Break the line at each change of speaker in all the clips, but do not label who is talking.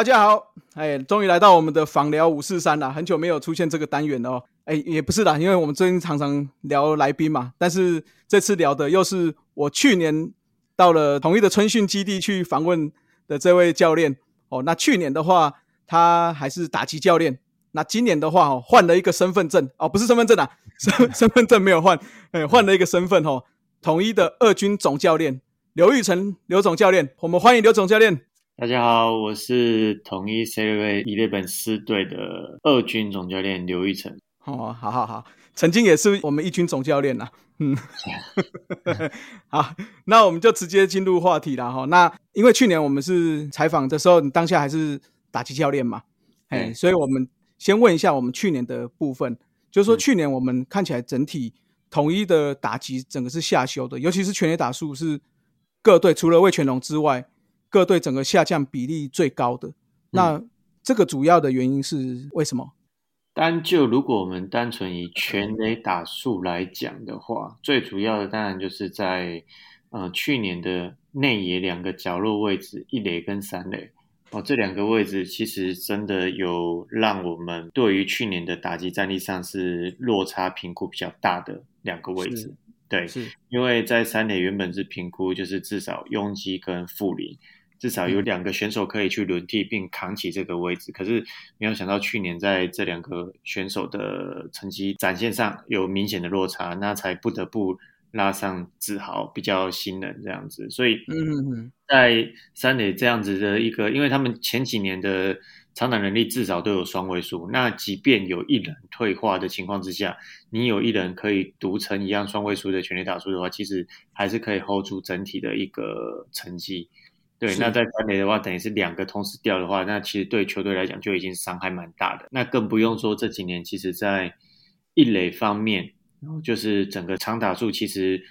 大家好，哎，终于来到我们的访聊五四三了，很久没有出现这个单元了哦。哎，也不是啦，因为我们最近常常聊来宾嘛，但是这次聊的又是我去年到了统一的春训基地去访问的这位教练哦。那去年的话，他还是打击教练，那今年的话哦，换了一个身份证哦，不是身份证啊，身 身份证没有换，哎，换了一个身份哦，统一的二军总教练刘玉成刘总教练，我们欢迎刘总教练。
大家好，我是统一 C 位一列本师队的二军总教练刘玉成。
哦，好好好，曾经也是我们一军总教练呐。嗯，好，那我们就直接进入话题了哈。那因为去年我们是采访的时候，你当下还是打击教练嘛？哎，所以我们先问一下我们去年的部分，就是说去年我们看起来整体统一的打击整个是下修的，尤其是全垒打数是各队除了魏全龙之外。各队整个下降比例最高的，那这个主要的原因是为什么？
单就如果我们单纯以全垒打数来讲的话，最主要的当然就是在呃去年的内野两个角落位置，一垒跟三垒哦，这两个位置其实真的有让我们对于去年的打击战力上是落差评估比较大的两个位置。对，是因为在三垒原本是评估就是至少拥挤跟负零。至少有两个选手可以去轮替并扛起这个位置，可是没有想到去年在这两个选手的成绩展现上有明显的落差，那才不得不拉上志豪比较新人这样子。所以，嗯，在三垒这样子的一个，因为他们前几年的长打能力至少都有双位数，那即便有一人退化的情况之下，你有一人可以独成一样双位数的全力打数的话，其实还是可以 hold 住整体的一个成绩。对，那在三垒的话，等于是两个同时掉的话，那其实对球队来讲就已经伤害蛮大的。那更不用说这几年，其实在一垒方面，然后就是整个长打数，其实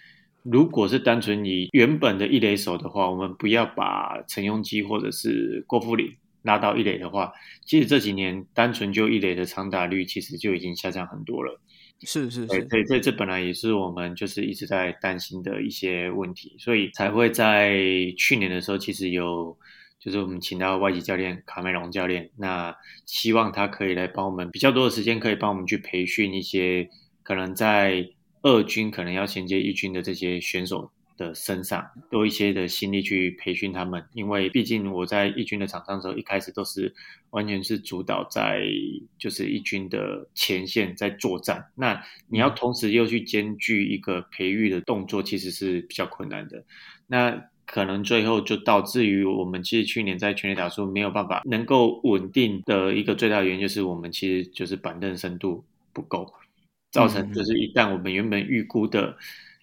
如果是单纯以原本的一垒手的话，我们不要把陈庸基或者是郭富林拉到一垒的话，其实这几年单纯就一垒的长打率，其实就已经下降很多了。
是是是，
对，这这本来也是我们就是一直在担心的一些问题，所以才会在去年的时候，其实有就是我们请到外籍教练卡梅隆教练，那希望他可以来帮我们比较多的时间，可以帮我们去培训一些可能在二军可能要衔接一军的这些选手。的身上多一些的心力去培训他们，因为毕竟我在一军的场上的时候，一开始都是完全是主导在就是一军的前线在作战。那你要同时又去兼具一个培育的动作，其实是比较困难的。那可能最后就导致于我们其实去年在全垒打数没有办法能够稳定的一个最大原因，就是我们其实就是板凳深度不够，造成就是一旦我们原本预估的。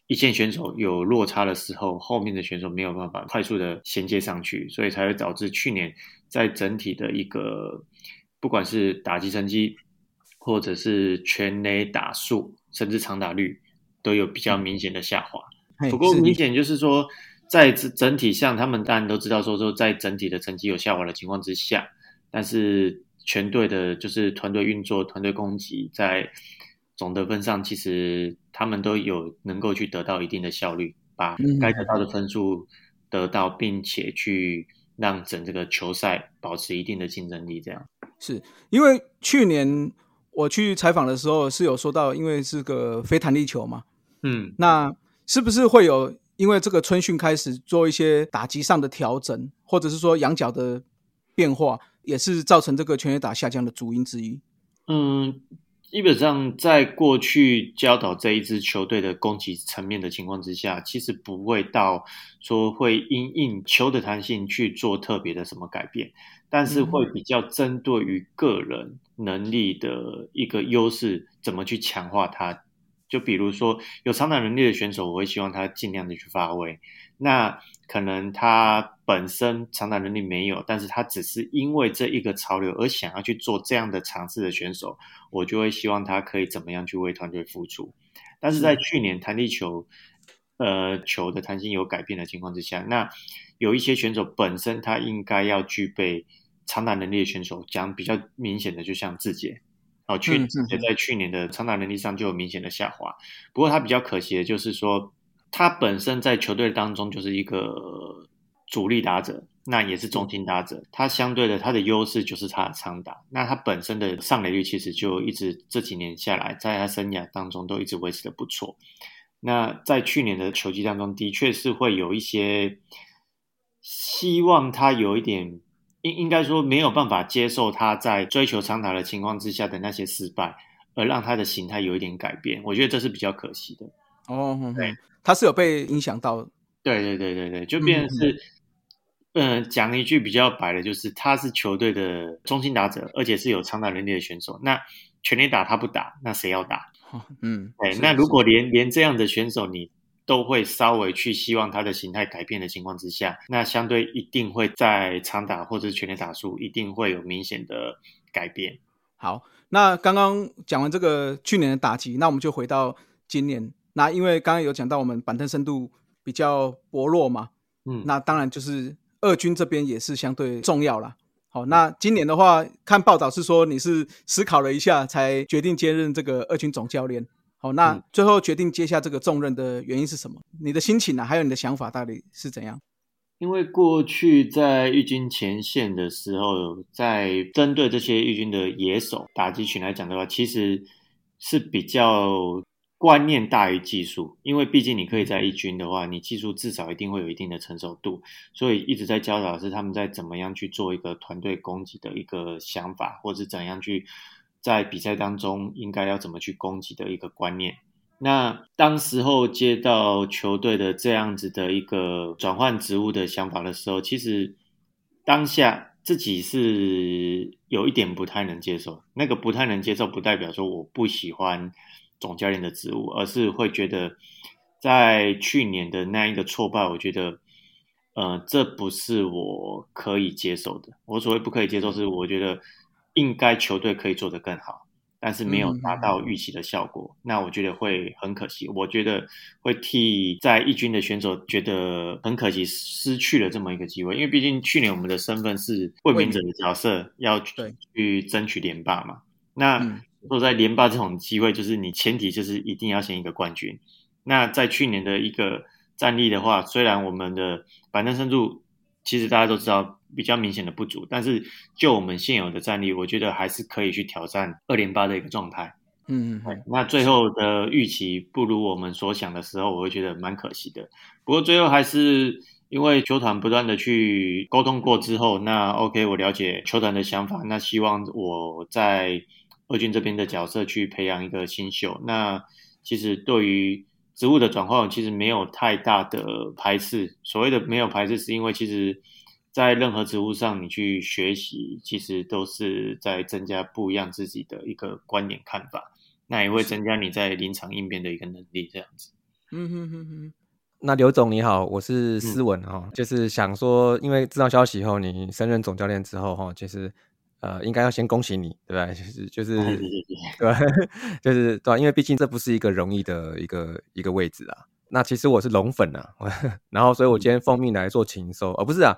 一线选手有落差的时候，后面的选手没有办法快速的衔接上去，所以才会导致去年在整体的一个不管是打击成绩，或者是全垒打数，甚至长打率都有比较明显的下滑。不过明显就是说，在整体上，他们当然都知道说，说在整体的成绩有下滑的情况之下，但是全队的就是团队运作、团队攻击在。总得分上，其实他们都有能够去得到一定的效率，把该得到的分数得到，并且去让整这个球赛保持一定的竞争力。这样
是因为去年我去采访的时候是有说到，因为是个非弹力球嘛，嗯，那是不是会有因为这个春训开始做一些打击上的调整，或者是说仰角的变化，也是造成这个全垒打下降的主因之一？
嗯。基本上，在过去教导这一支球队的攻击层面的情况之下，其实不会到说会因应球的弹性去做特别的什么改变，但是会比较针对于个人能力的一个优势，怎么去强化它。就比如说有长打能力的选手，我会希望他尽量的去发挥。那可能他本身长打能力没有，但是他只是因为这一个潮流而想要去做这样的尝试的选手，我就会希望他可以怎么样去为团队付出。但是在去年弹力球，呃，球的弹性有改变的情况之下，那有一些选手本身他应该要具备长打能力的选手，讲比较明显的，就像志杰。哦，去也在去年的长打能力上就有明显的下滑。不过他比较可惜的就是说，他本身在球队当中就是一个主力打者，那也是中心打者，他相对的他的优势就是他的长打，那他本身的上垒率其实就一直这几年下来，在他生涯当中都一直维持的不错。那在去年的球季当中，的确是会有一些希望他有一点应应该说没有办法接受他在追求长打的情况之下的那些失败，而让他的形态有一点改变，我觉得这是比较可惜的。
哦，对，他是有被影响到。
对对对对对，就变成是，嗯，讲一句比较白的，就是他是球队的中心打者，而且是有长打能力的选手。那全力打他不打，那谁要打？嗯，对。那如果连连这样的选手你都会稍微去希望他的形态改变的情况之下，那相对一定会在长打或者是全力打数一定会有明显的改变。
好，那刚刚讲完这个去年的打击，那我们就回到今年。那因为刚刚有讲到我们板凳深度。比较薄弱嘛，嗯，那当然就是二军这边也是相对重要啦。好，那今年的话，看报道是说你是思考了一下才决定接任这个二军总教练。好，那最后决定接下这个重任的原因是什么？你的心情呢？还有你的想法到底是怎样？
因为过去在玉军前线的时候，在针对这些玉军的野手打击群来讲的话，其实是比较。观念大于技术，因为毕竟你可以在一军的话，你技术至少一定会有一定的成熟度，所以一直在教导是他们在怎么样去做一个团队攻击的一个想法，或者怎样去在比赛当中应该要怎么去攻击的一个观念。那当时候接到球队的这样子的一个转换职务的想法的时候，其实当下自己是有一点不太能接受。那个不太能接受，不代表说我不喜欢。总教练的职务，而是会觉得，在去年的那一个挫败，我觉得，呃，这不是我可以接受的。我所谓不可以接受，是我觉得应该球队可以做得更好，但是没有达到预期的效果。那我觉得会很可惜。我觉得会替在义军的选手觉得很可惜，失去了这么一个机会。因为毕竟去年我们的身份是卫冕者的角色，要去争取连霸嘛。那说在连霸这种机会，就是你前提就是一定要先一个冠军。那在去年的一个战力的话，虽然我们的板凳深度其实大家都知道比较明显的不足，但是就我们现有的战力，我觉得还是可以去挑战二连八的一个状态。嗯嗯，那最后的预期不如我们所想的时候，我会觉得蛮可惜的。不过最后还是因为球团不断的去沟通过之后，那 OK，我了解球团的想法，那希望我在。二军这边的角色去培养一个新秀，那其实对于职务的转换，其实没有太大的排斥。所谓的没有排斥，是因为其实在任何职务上，你去学习，其实都是在增加不一样自己的一个观点看法，那也会增加你在临场应变的一个能力。这样子。嗯哼
哼哼。那刘总你好，我是思文哈，就是想说，因为知道消息后，你升任总教练之后哈，其实。呃，应该要先恭喜你，对吧？就 是就是，对，就是对，因为毕竟这不是一个容易的一个一个位置啊。那其实我是龙粉啊，然后所以我今天奉命来做禽兽，哦，不是啊，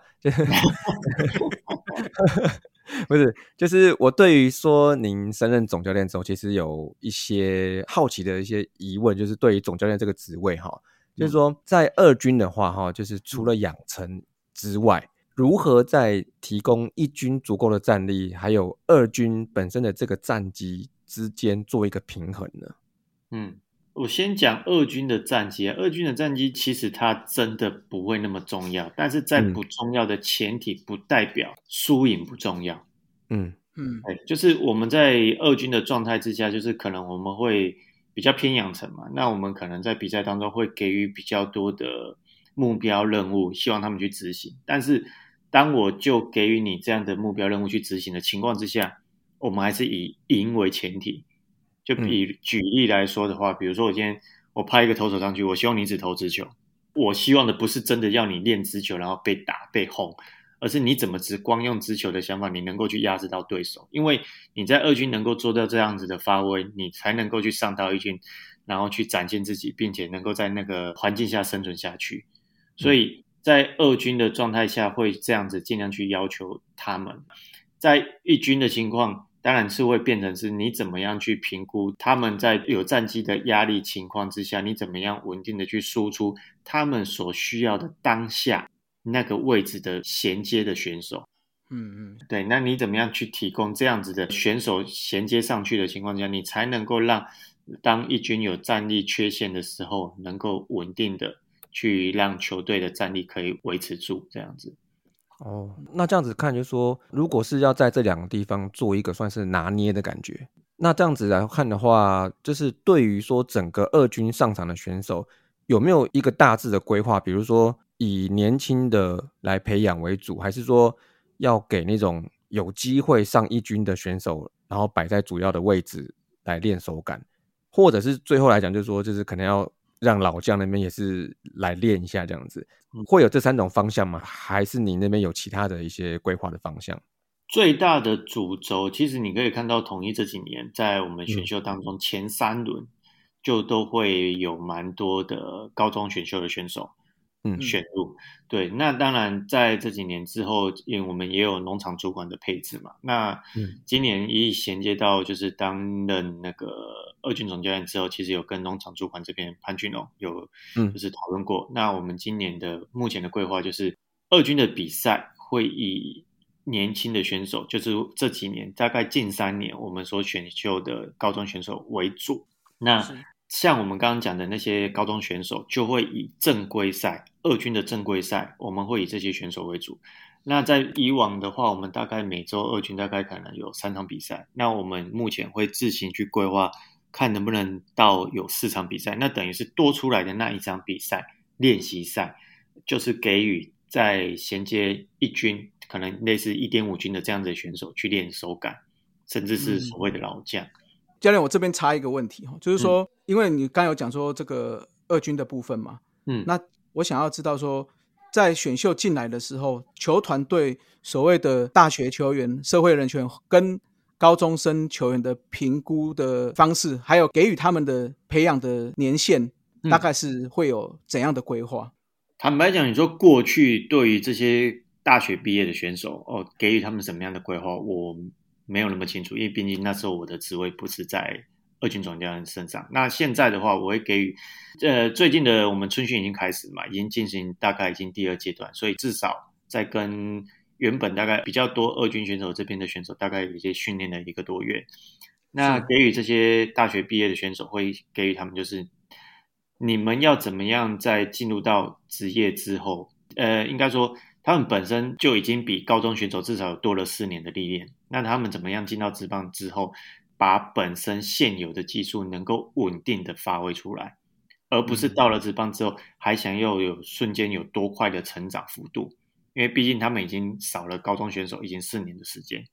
不是，就是我对于说您升任总教练之后，其实有一些好奇的一些疑问，就是对于总教练这个职位哈，就是说在二军的话哈，就是除了养成之外。如何在提供一军足够的战力，还有二军本身的这个战机之间做一个平衡呢？
嗯，我先讲二军的战机啊。二军的战机其实它真的不会那么重要，但是在不重要的前提，不代表输赢不重要。嗯嗯，哎，就是我们在二军的状态之下，就是可能我们会比较偏养成嘛。那我们可能在比赛当中会给予比较多的目标任务，希望他们去执行，但是。当我就给予你这样的目标任务去执行的情况之下，我们还是以赢为前提。就比举例来说的话，比如说我今天我拍一个投手上去，我希望你只投直球。我希望的不是真的要你练直球，然后被打被轰，而是你怎么只光用直球的想法，你能够去压制到对手。因为你在二军能够做到这样子的发挥，你才能够去上到一军，然后去展现自己，并且能够在那个环境下生存下去。所以。在二军的状态下，会这样子尽量去要求他们；在一军的情况，当然是会变成是你怎么样去评估他们在有战绩的压力情况之下，你怎么样稳定的去输出他们所需要的当下那个位置的衔接的选手。
嗯嗯，
对，那你怎么样去提供这样子的选手衔接上去的情况下，你才能够让当一军有战力缺陷的时候，能够稳定的去让球队的战力可以维持住这样子。
哦，那这样子看，就是说，如果是要在这两个地方做一个算是拿捏的感觉，那这样子来看的话，就是对于说整个二军上场的选手，有没有一个大致的规划？比如说以年轻的来培养为主，还是说？要给那种有机会上一军的选手，然后摆在主要的位置来练手感，或者是最后来讲，就是说，就是可能要让老将那边也是来练一下这样子，会有这三种方向吗？还是你那边有其他的一些规划的方向？
最大的主轴，其实你可以看到，统一这几年在我们选秀当中前三轮就都会有蛮多的高中选秀的选手。嗯，选入对，那当然在这几年之后，因为我们也有农场主管的配置嘛。那今年一衔接到就是担任那个二军总教练之后，其实有跟农场主管这边潘俊龙有就是讨论过。那我们今年的目前的规划就是二军的比赛会以年轻的选手，就是这几年大概近三年我们所选秀的高中选手为主。那像我们刚刚讲的那些高中选手，就会以正规赛二军的正规赛，我们会以这些选手为主。那在以往的话，我们大概每周二军大概可能有三场比赛。那我们目前会自行去规划，看能不能到有四场比赛。那等于是多出来的那一场比赛练习赛，就是给予在衔接一军，可能类似一点五军的这样子的选手去练手感，甚至是所谓的老将。
教练，我这边插一个问题哈，就是说，因为你刚有讲说这个二军的部分嘛，嗯，那我想要知道说，在选秀进来的时候，球团对所谓的大学球员、社会人权跟高中生球员的评估的方式，还有给予他们的培养的年限，大概是会有怎样的规划？
坦白讲，你说过去对于这些大学毕业的选手，哦，给予他们什么样的规划？我。没有那么清楚，因为毕竟那时候我的职位不是在二军总教练身上。那现在的话，我会给予，呃，最近的我们春训已经开始嘛，已经进行大概已经第二阶段，所以至少在跟原本大概比较多二军选手这边的选手，大概有一些训练了一个多月。那给予这些大学毕业的选手，会给予他们就是，你们要怎么样在进入到职业之后，呃，应该说。他们本身就已经比高中选手至少多了四年的历练，那他们怎么样进到职棒之后，把本身现有的技术能够稳定的发挥出来，而不是到了职棒之后还想要有瞬间有多快的成长幅度？因为毕竟他们已经少了高中选手已经四年的时间，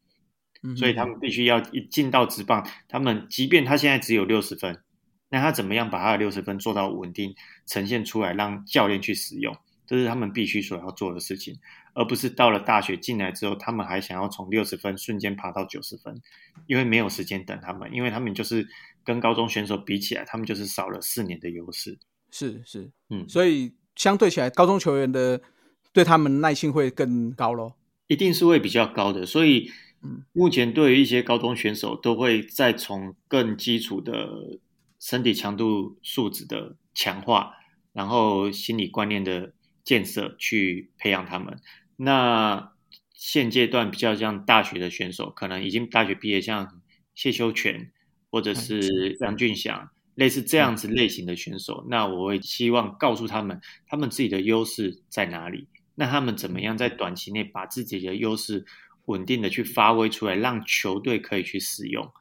所以他们必须要一进到职棒，他们即便他现在只有六十分，那他怎么样把他的六十分做到稳定呈现出来，让教练去使用？这是他们必须所要做的事情，而不是到了大学进来之后，他们还想要从六十分瞬间爬到九十分，因为没有时间等他们，因为他们就是跟高中选手比起来，他们就是少了四年的优势。
是是，嗯，所以相对起来，高中球员的对他们耐性会更高咯，
一定是会比较高的。所以，嗯，目前对于一些高中选手，都会再从更基础的身体强度素质的强化，然后心理观念的。建设去培养他们。那现阶段比较像大学的选手，可能已经大学毕业，像谢修全或者是杨俊祥，类似这样子类型的选手。那我会希望告诉他们，他们自己的优势在哪里？那他们怎么样在短期内把自己的优势稳定的去发挥出来，让球队可以去使用。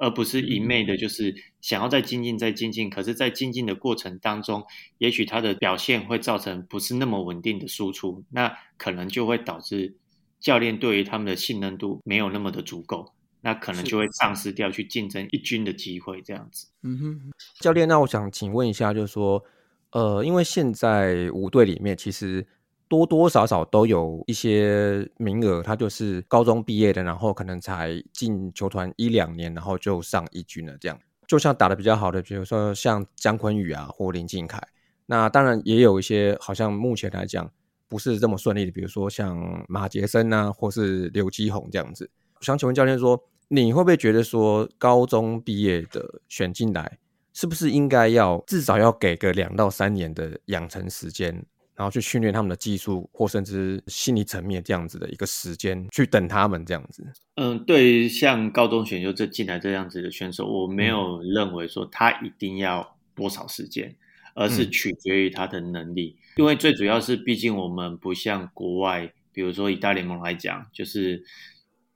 而不是一昧的，就是想要再精进、再精进。可是，在精进的过程当中，也许他的表现会造成不是那么稳定的输出，那可能就会导致教练对于他们的信任度没有那么的足够，那可能就会丧失掉去竞争一军的机会。这样子，
嗯哼，教练，那我想请问一下，就是说，呃，因为现在五队里面其实。多多少少都有一些名额，他就是高中毕业的，然后可能才进球团一两年，然后就上一军了。这样，就像打的比较好的，比如说像姜昆宇啊，或林敬凯。那当然也有一些，好像目前来讲不是这么顺利的，比如说像马杰森啊，或是刘基宏这样子。想请问教练说，你会不会觉得说，高中毕业的选进来，是不是应该要至少要给个两到三年的养成时间？然后去训练他们的技术或甚至心理层面这样子的一个时间去等他们这样子。
嗯，对，像高中选秀这进来这样子的选手，我没有认为说他一定要多少时间，而是取决于他的能力。因为最主要是，毕竟我们不像国外，比如说以大联盟来讲，就是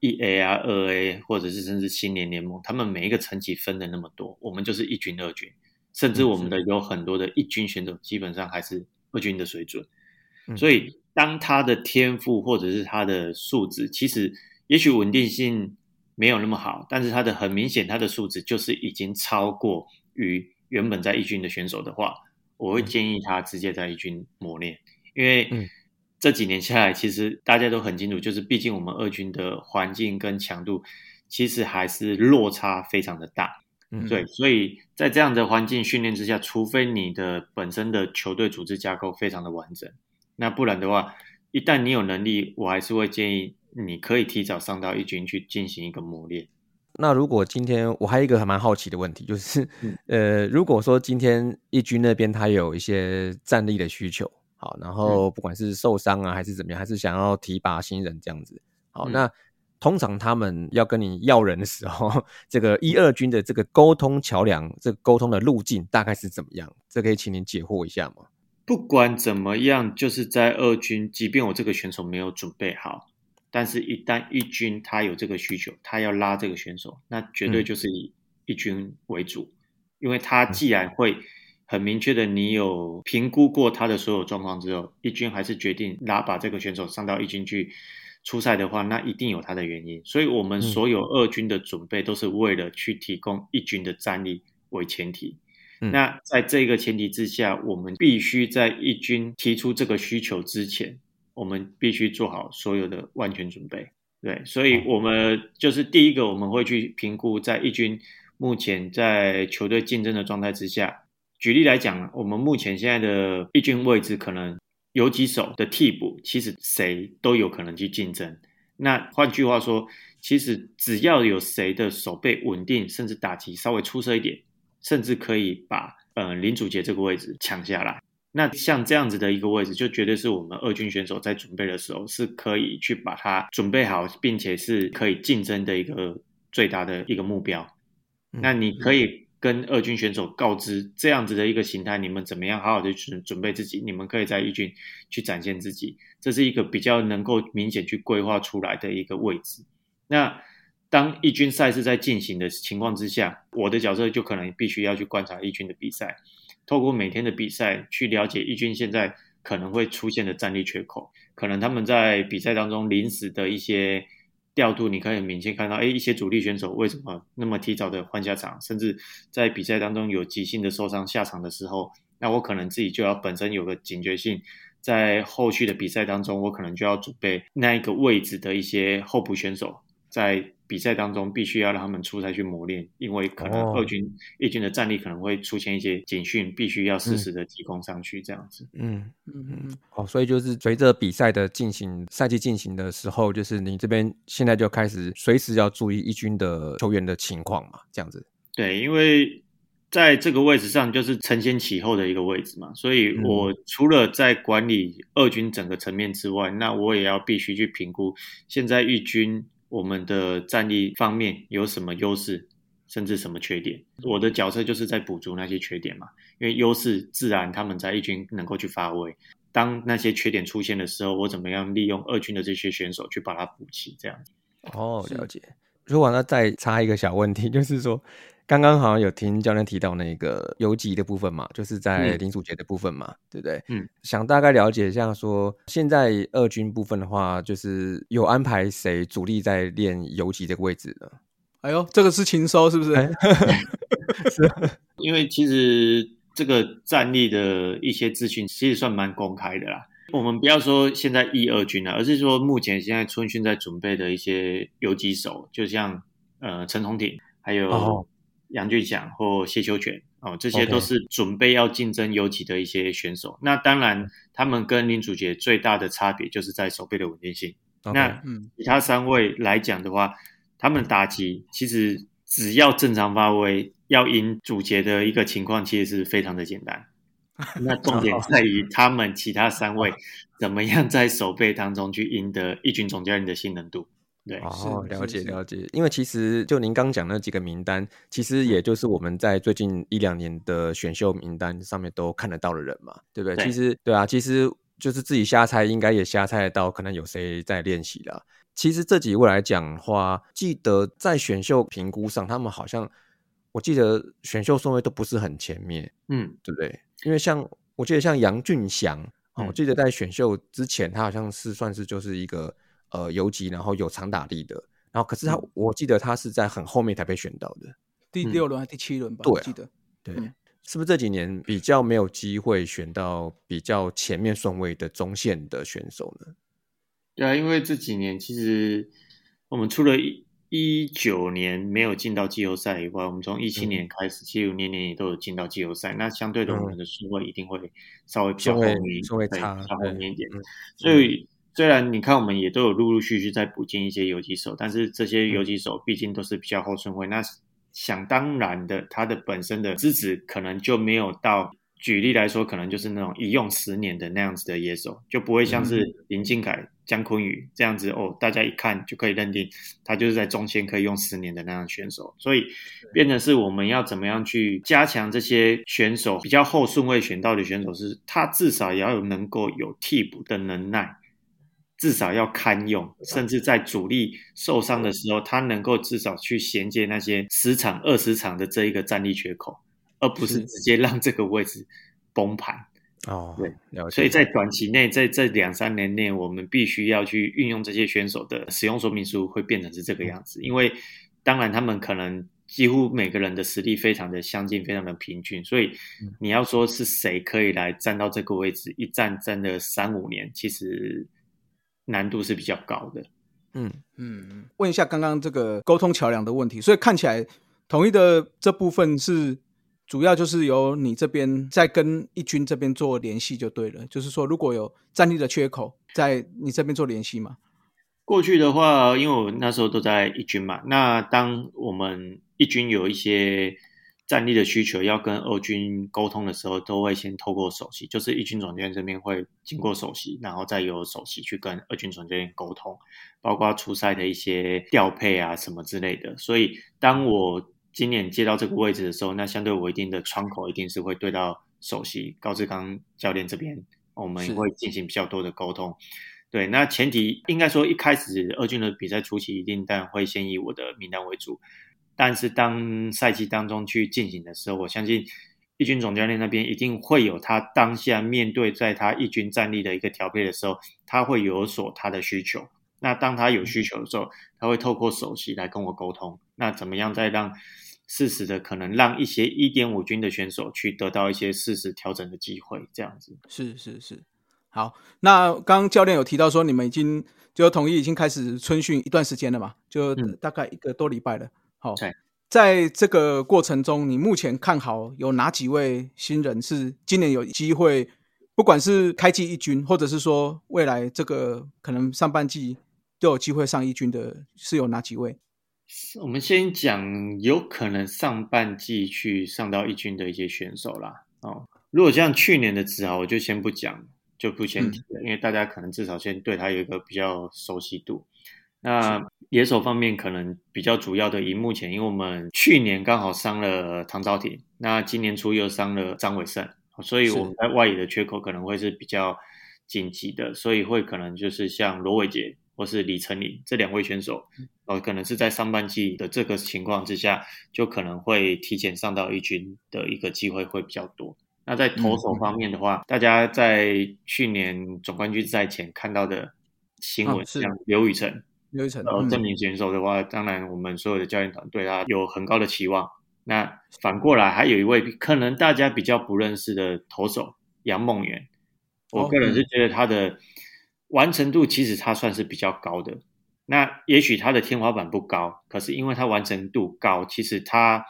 一 A 啊、二 A，或者是甚至青年联盟，他们每一个层级分的那么多，我们就是一军、二军，甚至我们的有很多的一军选手，基本上还是二军的水准。所以，当他的天赋或者是他的素质，其实也许稳定性没有那么好，但是他的很明显，他的素质就是已经超过于原本在一军的选手的话。我会建议他直接在一军磨练，因为这几年下来，其实大家都很清楚，就是毕竟我们二军的环境跟强度，其实还是落差非常的大。对，所以在这样的环境训练之下，除非你的本身的球队组织架构非常的完整，那不然的话，一旦你有能力，我还是会建议你可以提早上到一军去进行一个磨练。
那如果今天我还有一个还蛮好奇的问题，就是，呃，如果说今天一军那边他有一些战力的需求，好，然后不管是受伤啊还是怎么样，还是想要提拔新人这样子，好，那通常他们要跟你要人的时候，这个一二军的这个沟通桥梁，这个沟通的路径大概是怎么样？这可以请您解惑一下吗？
不管怎么样，就是在二军，即便我这个选手没有准备好。但是，一旦一军他有这个需求，他要拉这个选手，那绝对就是以一军为主，因为他既然会很明确的，你有评估过他的所有状况之后，一军还是决定拉把这个选手上到一军去出赛的话，那一定有他的原因。所以，我们所有二军的准备都是为了去提供一军的战力为前提。那在这个前提之下，我们必须在一军提出这个需求之前。我们必须做好所有的万全准备，对，所以我们就是第一个，我们会去评估在一军目前在球队竞争的状态之下。举例来讲，我们目前现在的一军位置可能有几手的替补，其实谁都有可能去竞争。那换句话说，其实只要有谁的手背稳定，甚至打击稍微出色一点，甚至可以把呃林祖杰这个位置抢下来。那像这样子的一个位置，就绝对是我们二军选手在准备的时候是可以去把它准备好，并且是可以竞争的一个最大的一个目标。那你可以跟二军选手告知这样子的一个形态，你们怎么样好好的准准备自己，你们可以在一军去展现自己，这是一个比较能够明显去规划出来的一个位置。那当一军赛事在进行的情况之下，我的角色就可能必须要去观察一军的比赛。透过每天的比赛去了解一军现在可能会出现的战力缺口，可能他们在比赛当中临时的一些调度，你可以明显看到，哎，一些主力选手为什么那么提早的换下场，甚至在比赛当中有急性的受伤下场的时候，那我可能自己就要本身有个警觉性，在后续的比赛当中，我可能就要准备那一个位置的一些候补选手，在。比赛当中必须要让他们出赛去磨练，因为可能二军、一军的战力可能会出现一些警讯，必须要适时的提供上去，这样子。
嗯嗯嗯。哦，所以就是随着比赛的进行，赛季进行的时候，就是你这边现在就开始随时要注意一军的球员的情况嘛，这样子。
对，因为在这个位置上就是承先启后的一个位置嘛，所以我除了在管理二军整个层面之外，那我也要必须去评估现在一军。我们的战力方面有什么优势，甚至什么缺点？我的角色就是在补足那些缺点嘛。因为优势自然他们在一军能够去发挥，当那些缺点出现的时候，我怎么样利用二军的这些选手去把它补齐？这样
哦，了解。如果那再插一个小问题，就是说。刚刚好像有听教练提到那个游击的部分嘛，就是在林祖杰的部分嘛，对不对？嗯，想大概了解一下，说现在二军部分的话，就是有安排谁主力在练游击这个位置的？
哎呦，这个是情收是不是？
是，因为其实这个战力的一些资讯其实算蛮公开的啦。我们不要说现在一二军了，而是说目前现在春训在准备的一些游击手，就像呃陈宏挺，还有。杨俊祥或谢秋全哦，这些都是准备要竞争游击的一些选手。那当然，他们跟林主杰最大的差别就是在手背的稳定性。那其他三位来讲的话，他们打击其实只要正常发挥，要赢主杰的一个情况，其实是非常的简单。那重点在于他们其他三位怎么样在守备当中去赢得一军总教练的信任度。对，
哦，了解
是
了解。因为其实就您刚讲那几个名单，其实也就是我们在最近一两年的选秀名单上面都看得到的人嘛，对不对？
对
其实对啊，其实就是自己瞎猜，应该也瞎猜得到，可能有谁在练习啦。其实这几位来讲的话，记得在选秀评估上，他们好像我记得选秀顺位都不是很前面，
嗯，
对不对？因为像我记得像杨俊祥，我记得在选秀之前，他好像是算是就是一个呃游击，然后有长打力的，然后可是他、
嗯
我记得他是在很后面才被选到的，
第六轮还是第七轮吧？
对啊
我记得。
对，
嗯
是不是这几年比较没有机会选到比较前面顺位的中线的选手呢？
对啊，因为这几年其实我们除了一一九年没有进到季后赛以外，我们从一七
嗯
年开始，其实年年也都有进到季后赛。那相对的，我们的顺位一定会稍微比较后面，对
顺位差
比较后面一点。
嗯
所以虽然你看我们也都有陆陆续续在补进一些游击手，但是这
嗯
些游击手毕竟都是比较后顺位，那想当然的，他的本身的资质可能就没有到。举例来说，可能就是那种一用十年的那样子的野手，就不会像
嗯
是林敬凯、姜昆宇这样子哦，大家一看就可以认定他就是在中线可以用十年的那样选手。所以变成是我们要怎么样去加强这些选手比较后顺位选到的选手，是他至少也要有能够有替补的能耐，至少要堪用，甚至在主力受伤的时候，他能够至少去衔接那些十场、二十场的这一个战力缺口，而不是
是
直接让这个位置崩盘。
哦，
对，所以在短期内，在这两三年内，我们必须要去运用这些选手的使用说明书，会变成是这个样子。因为当然他们可能几乎每个人的实力非常的相近，非常的平均，所以
嗯
你要说是谁可以来站到这个位置，一站站了三五年，其实难度是比较高的。
嗯，
嗯，问一下刚刚这个沟通桥梁的问题，所以看起来统一的这部分是主要就是由你这边在跟义军这边做联系就对了，就是说如果有战力的缺口，在你这边做联系嘛。
过去的话，因为我那时候都在一军嘛，那当我们一军有一些战力的需求要跟二军沟通的时候，都会先透过首席，就是一军总教练这边会经过首席，然后再由首席去跟二军总教练沟通，包括出赛的一些调配啊什么之类的。所以当我今年接到这个位置的时候，那相对我一定的窗口一定是会对到首席高志刚教练这边，我们
是
会进行比较多的沟通。对，那前提应该说一开始二军的比赛初期一定当然会先以我的名单为主，但是当赛季当中去进行的时候，我相信一军总教练那边一定会有他当下面对在他一军战力的一个调配的时候，他会有所他的需求。那当他有需求的时候，他会透过首席来跟我沟通，那怎么样再让适时的可能让一些一点五军的选手去得到一些适时调整的机会，这样子。
是是是，好。那刚刚教练有提到说，你们已经就统一已经开始春训一段时间了嘛，就
嗯
大概一个多礼拜了。好、
对
在这个过程中，你目前看好有哪几位新人是今年有机会，不管是开季一军，或者是说未来这个可能上半季都有机会上一军的，是有哪几位？
我们先讲有可能上半季去上到一军的一些选手啦。哦，如果像去年的子豪，我就先不讲，就不先提了，因为大家可能至少先对他有一个比较熟悉度。那野手方面可能比较主要的，以目前，因为我们去年刚好伤了唐兆廷，那今年初又伤了张伟胜，所以我们在外野的缺口可能会是比较紧急的，所以会可能就是像罗伟杰或是李成林这两位选手，呃，可能是在上半季的这个情况之下，就可能会提前上到一军的一个机会会比较多。那在投手方面的话，大家在去年总冠军赛前看到的新闻，像刘宇成，
刘一成，
呃，
嗯
这名选手的话，当然我们所有的教练团对他有很高的期望。那反过来还有一位可能大家比较不认识的投手杨梦圆，我
哦
个人是觉得他的完成度其实他算是比较高的。那也许他的天花板不高，可是因为他完成度高，其实他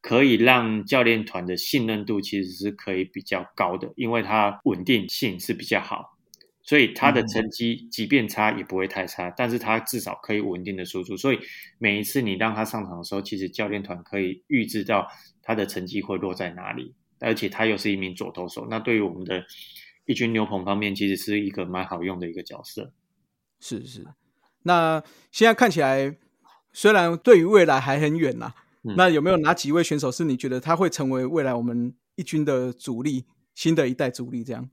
可以让教练团的信任度其实是可以比较高的，因为他稳定性是比较好。所以他的成绩即便差也不会太差，但是他至少可以稳定的输出。所以每一次你让他上场的时候，其实教练团可以预知到他的成绩会落在哪里。而且他又是一名左投手，那对于我们的一军牛棚方面，其实是一个蛮好用的一个角色。
是是，那现在看起来，虽然对于未来还很远呐，那有没有哪几位选手是你觉得他会成为未来我们一军的主力，新的一代主力这样？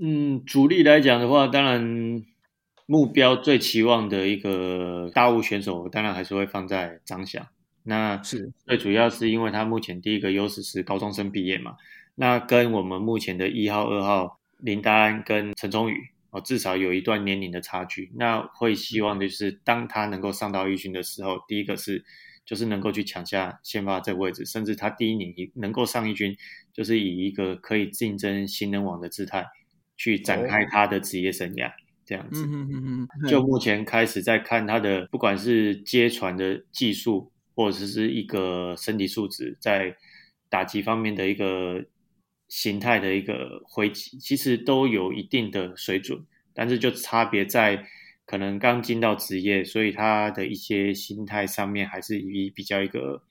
嗯，主力来讲的话，当然目标最期望的一个大物选手，当然还是会放在张翔。那
是
最主要是因为他目前第一个优势是高中生毕业嘛，那跟我们目前的一号、二号林丹安跟陈忠宇哦，至少有一段年龄的差距。那会希望的就是当他能够上到一军的时候，第一个是就是能够去抢下先发这个位置，甚至他第一年能够上一军，就是以一个可以竞争新人王的姿态去展开他的职业生涯。这样子，就目前开始在看他的不管是接传的技术。或者是一个身体素质在打击方面的一个形态的一个回击，其实都有一定的水准，但是就差别在可能刚进到职业，所以他的一些心态上面还是以比较一个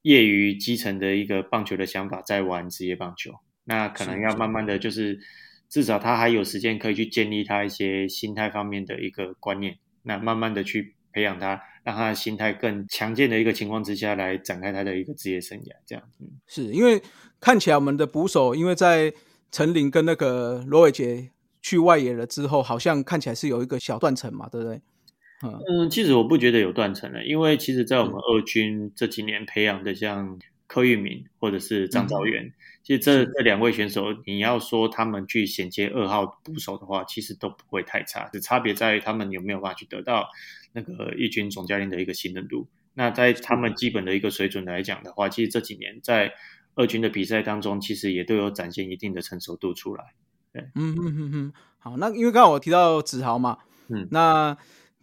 业余基层的一个棒球的想法在玩职业棒球，那可能要慢慢的就是至少他还有时间可以去建立他一些心态方面的一个观念，那慢慢的去。培养他，让他的心态更强健的一个情况之下来展开他的一个职业生涯，这样。嗯，
是因为看起来我们的捕手，因为在陈林跟那个罗伟杰去外野了之后，好像看起来是有一个小断层嘛，对不对？
嗯，其实我不觉得有断层了，因为其实在我们二军这几年培养的像柯玉明或者是张兆元。其实这这两位选手，你要说他们去衔接二号捕手的话，其实都不会太差，只差别在于他们有没有办法去得到那个一军总教练的一个信任度。那在他们基本的一个水准来讲的话，其实这几年在二军的比赛当中，其实也都有展现一定的成熟度出来。对，
嗯嗯嗯嗯，好，那因为刚刚我提到子豪嘛，嗯，那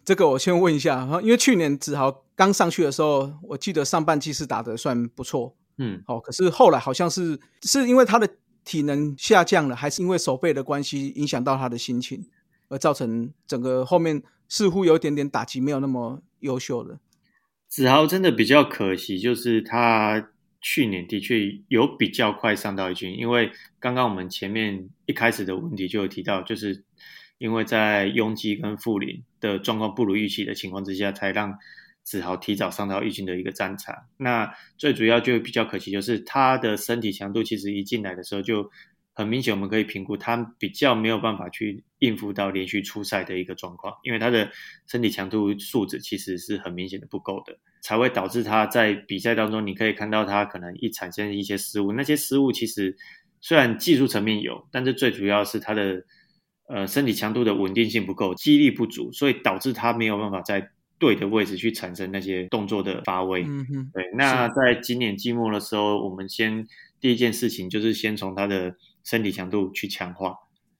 这个我先问一下，因为去年子豪刚上去的时候，我记得上半季是打得算不错。嗯，哦，可是后来好像是是因为他的体能下降了，还是因为手背的关系影响到他的心情，而造成整个后面似乎有点点打击没有那么优秀了。
子豪真的比较可惜，就是他去年的确有比较快上到一军，因为刚刚我们前面一开始的问题就有提到，就是因为在拥挤跟富林的状况不如预期的情况之下，才让。子豪提早上到疫情的一个战场，那最主要就比较可惜，就是他的身体强度其实一进来的时候就很明显，我们可以评估他比较没有办法去应付到连续出赛的一个状况，因为他的身体强度素质其实是很明显的不够的，才会导致他在比赛当中，你可以看到他可能一产生一些失误，那些失误其实虽然技术层面有，但是最主要是他的呃身体强度的稳定性不够，肌力不足，所以导致他没有办法在。对的位置去产生那些动作的发威，嗯哼，对。那在今年季末的时候，我们先第一件事情就是先从他的身体强度去强化。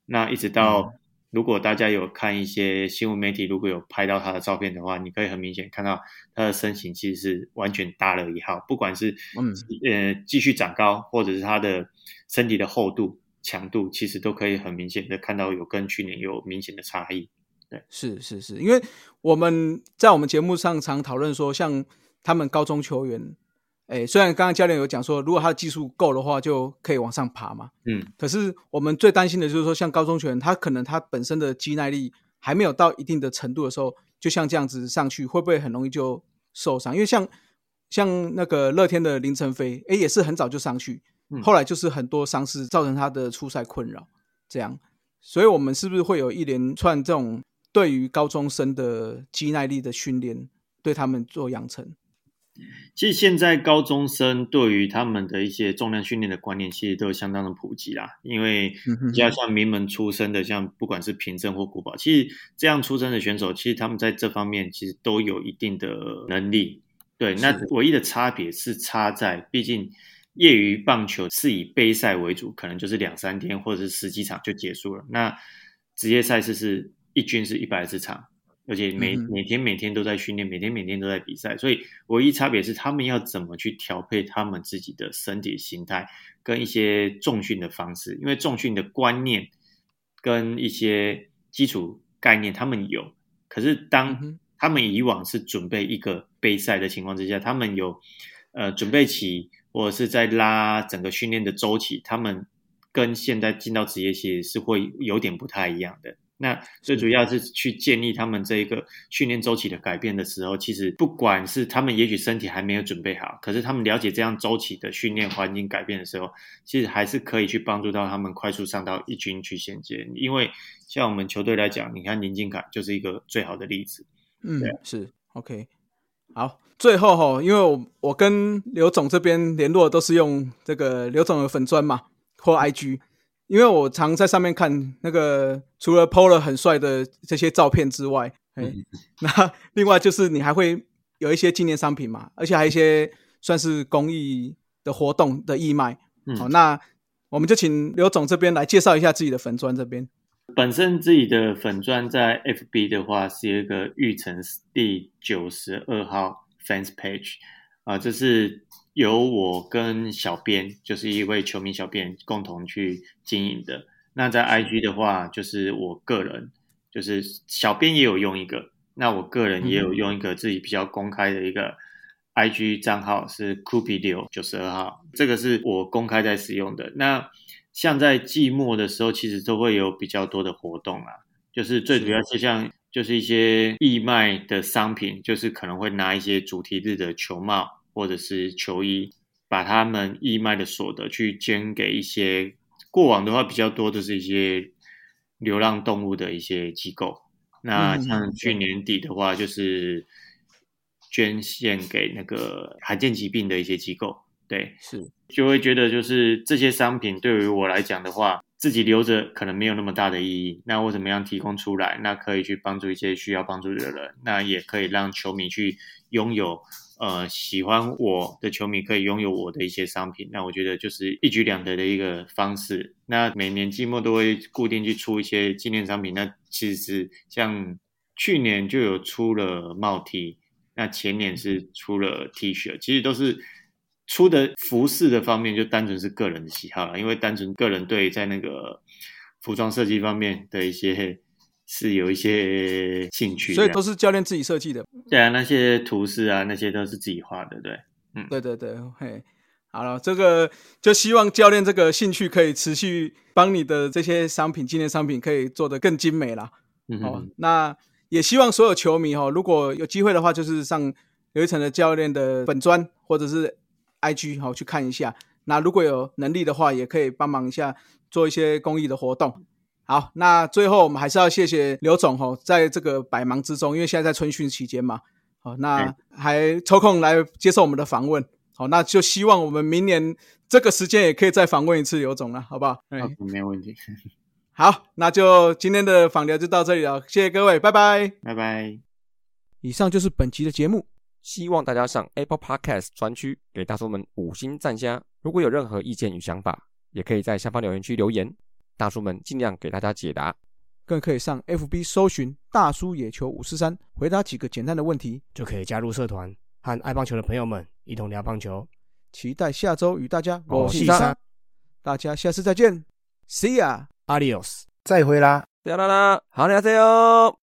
那一直到如果大家有看一些新闻媒体，如果有拍到他的照片的话，你可以很明显看到他的身形其实是完全大了一号，不管是嗯呃继续长高，或者是他的身体的厚度、强度，其实都可以很明显的看到有跟去年有明显的差异。
对是是是，因为我们在我们节目上常讨论说，像他们高中球员，哎，虽然刚刚教练有讲说，如果他的技术够的话，就可以往上爬嘛，嗯，可是我们最担心的就是说，像高中球员，他可能他本身的肌耐力还没有到一定的程度的时候，就像这样子上去，会不会很容易就受伤？因为像像那个乐天的林晨飞，哎，也是很早就上去，后来就是很多伤势造成他的出赛困扰，这样，所以我们是不是会有一连串这种？对于高中生的肌耐力的训练，对他们做养成。
其实现在高中生对于他们的一些重量训练的观念，其实都相当的普及啦。因为比较像名门出身的，像不管是平镇或古堡，其实这样出身的选手，其实他们在这方面其实都有一定的能力。对，那唯一的差别是差在，毕竟业余棒球是以杯赛为主，可能就是两三天或者是十几场就结束了。那职业赛事是。一军是一百十场，而且每每天每天都在训练，每天每天都在比赛，所以唯一差别是他们要怎么去调配他们自己的身体形态跟一些重训的方式，因为重训的观念跟一些基础概念他们有，可是当他们以往是准备一个杯赛的情况之下，他们有呃准备期或者是在拉整个训练的周期，他们跟现在进到职业其实是会有点不太一样的。那最主要是去建立他们这一个训练周期的改变的时候，其实不管是他们也许身体还没有准备好，可是他们了解这样周期的训练环境改变的时候，其实还是可以去帮助到他们快速上到一军去衔接。因为像我们球队来讲，你看林敬凯就是一个最好的例子。
嗯，是 OK。好，最后哈，因为我我跟刘总这边联络都是用这个刘总的粉砖嘛，或 IG。因为我常在上面看那个，除了 PO 了很帅的这些照片之外，哎，那另外就是你还会有一些纪念商品嘛，而且还有一些算是公益的活动的义卖。好，那我们就请刘总这边来介绍一下自己的粉砖这边。
本身自己的粉钻在 FB 的话是一个玉成第九十二号 fans page 啊，这是。由我跟小编，就是一位球迷小编共同去经营的。那在 IG 的话，就是我个人，就是小编也有用一个，那我个人也有用一个自己比较公开的一个 IG 账号，是 k u p i 六九十二号，这个是我公开在使用的。那像在季末的时候，其实都会有比较多的活动啊，就是最主要是像就是一些义卖的商品，就是可能会拿一些主题日的球帽。或者是球衣，把他们义卖的所得去捐给一些过往的话比较多的是一些流浪动物的一些机构。那像去年底的话，就是捐献给那个罕见疾病的一些机构。对，
是
就会觉得就是这些商品对于我来讲的话，自己留着可能没有那么大的意义。那我怎么样提供出来？那可以去帮助一些需要帮助的人，那也可以让球迷去拥有。呃，喜欢我的球迷可以拥有我的一些商品，那我觉得就是一举两得的一个方式。那每年季末都会固定去出一些纪念商品，那其实像去年就有出了帽 T，那前年是出了 T 恤，其实都是出的服饰的方面就单纯是个人的喜好了，因为单纯个人对在那个服装设计方面的一些。是有一些兴趣，
所以都是教练自己设计的。
对啊，那些图示啊，那些都是自己画的，对，
嗯，对对对，嘿，好了，这个就希望教练这个兴趣可以持续帮你的这些商品、纪念商品可以做得更精美啦。哦，那也希望所有球迷哈，如果有机会的话，就是上刘一成的教练的本专或者是 IG 好去看一下。那如果有能力的话，也可以帮忙一下做一些公益的活动。好，那最后我们还是要谢谢刘总吼，在这个百忙之中，因为现在在春训期间嘛，好，那还抽空来接受我们的访问，好，那就希望我们明年这个时间也可以再访问一次刘总了，好不好？
好，没有问题。
好，那就今天的访聊就到这里了，谢谢各位，拜拜，
拜拜。
以上就是本集的节目，
希望大家上 Apple Podcast 专区给大叔们五星赞加，如果有任何意见与想法，也可以在下方留言区留言。大叔们尽量给大家解答，
更可以上 FB 搜寻“大叔野球五四三”，回答几个简单的问题，
就可以加入社团，和爱棒球的朋友们一同聊棒球。
期待下周与大家我是三，大家下次再见，See ya，Adios，
再会啦，
啦啦啦，好，你好，加油。